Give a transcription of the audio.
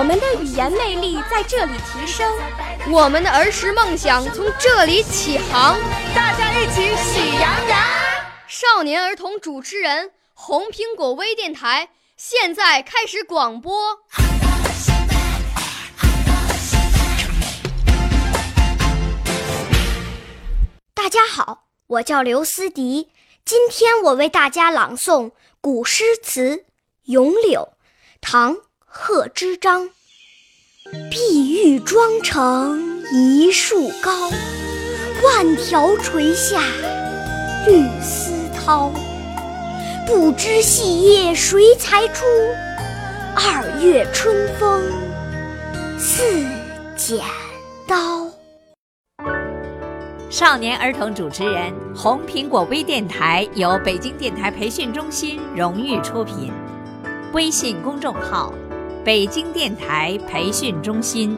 我们的语言魅力在这里提升，我们的儿时梦想从这里起航。大家一起喜羊羊。少年儿童主持人，红苹果微电台现在开始广播。大家好，我叫刘思迪，今天我为大家朗诵古诗词《咏柳》，唐·贺知章。碧玉妆成一树高，万条垂下绿丝绦。不知细叶谁裁出？二月春风似剪刀。少年儿童主持人，红苹果微电台由北京电台培训中心荣誉出品，微信公众号：北京电台培训中心。